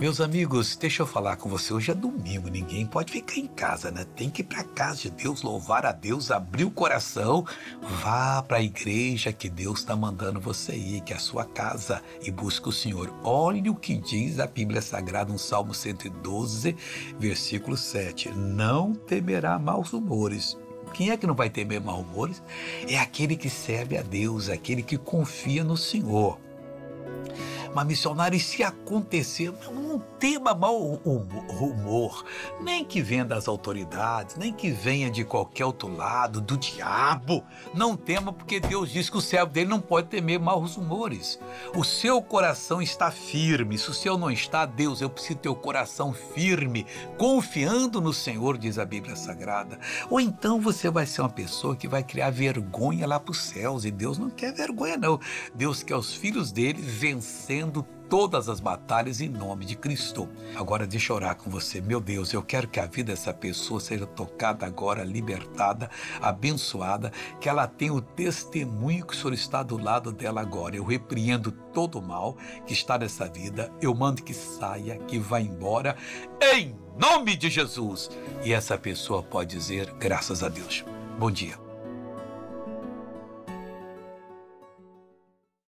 Meus amigos, deixa eu falar com você. Hoje é domingo, ninguém pode ficar em casa, né? Tem que ir para casa de Deus, louvar a Deus, abrir o coração, vá para a igreja que Deus está mandando você ir, que é a sua casa, e busque o Senhor. Olhe o que diz a Bíblia Sagrada, no Salmo 112, versículo 7. Não temerá maus rumores. Quem é que não vai temer maus rumores? É aquele que serve a Deus, aquele que confia no Senhor. Mas missionário, e se acontecer, não tema mau rumor, nem que venha das autoridades, nem que venha de qualquer outro lado, do diabo. Não tema, porque Deus diz que o servo dele não pode temer maus rumores. O seu coração está firme. Se o seu não está, Deus, eu preciso ter o coração firme, confiando no Senhor, diz a Bíblia Sagrada. Ou então você vai ser uma pessoa que vai criar vergonha lá para os céus, e Deus não quer vergonha, não. Deus quer os filhos dele vencendo todas as batalhas em nome de Cristo. Agora deixa eu orar com você. Meu Deus, eu quero que a vida dessa pessoa seja tocada agora, libertada, abençoada, que ela tenha o testemunho que o Senhor está do lado dela agora. Eu repreendo todo o mal que está nessa vida. Eu mando que saia, que vá embora, em nome de Jesus. E essa pessoa pode dizer graças a Deus. Bom dia.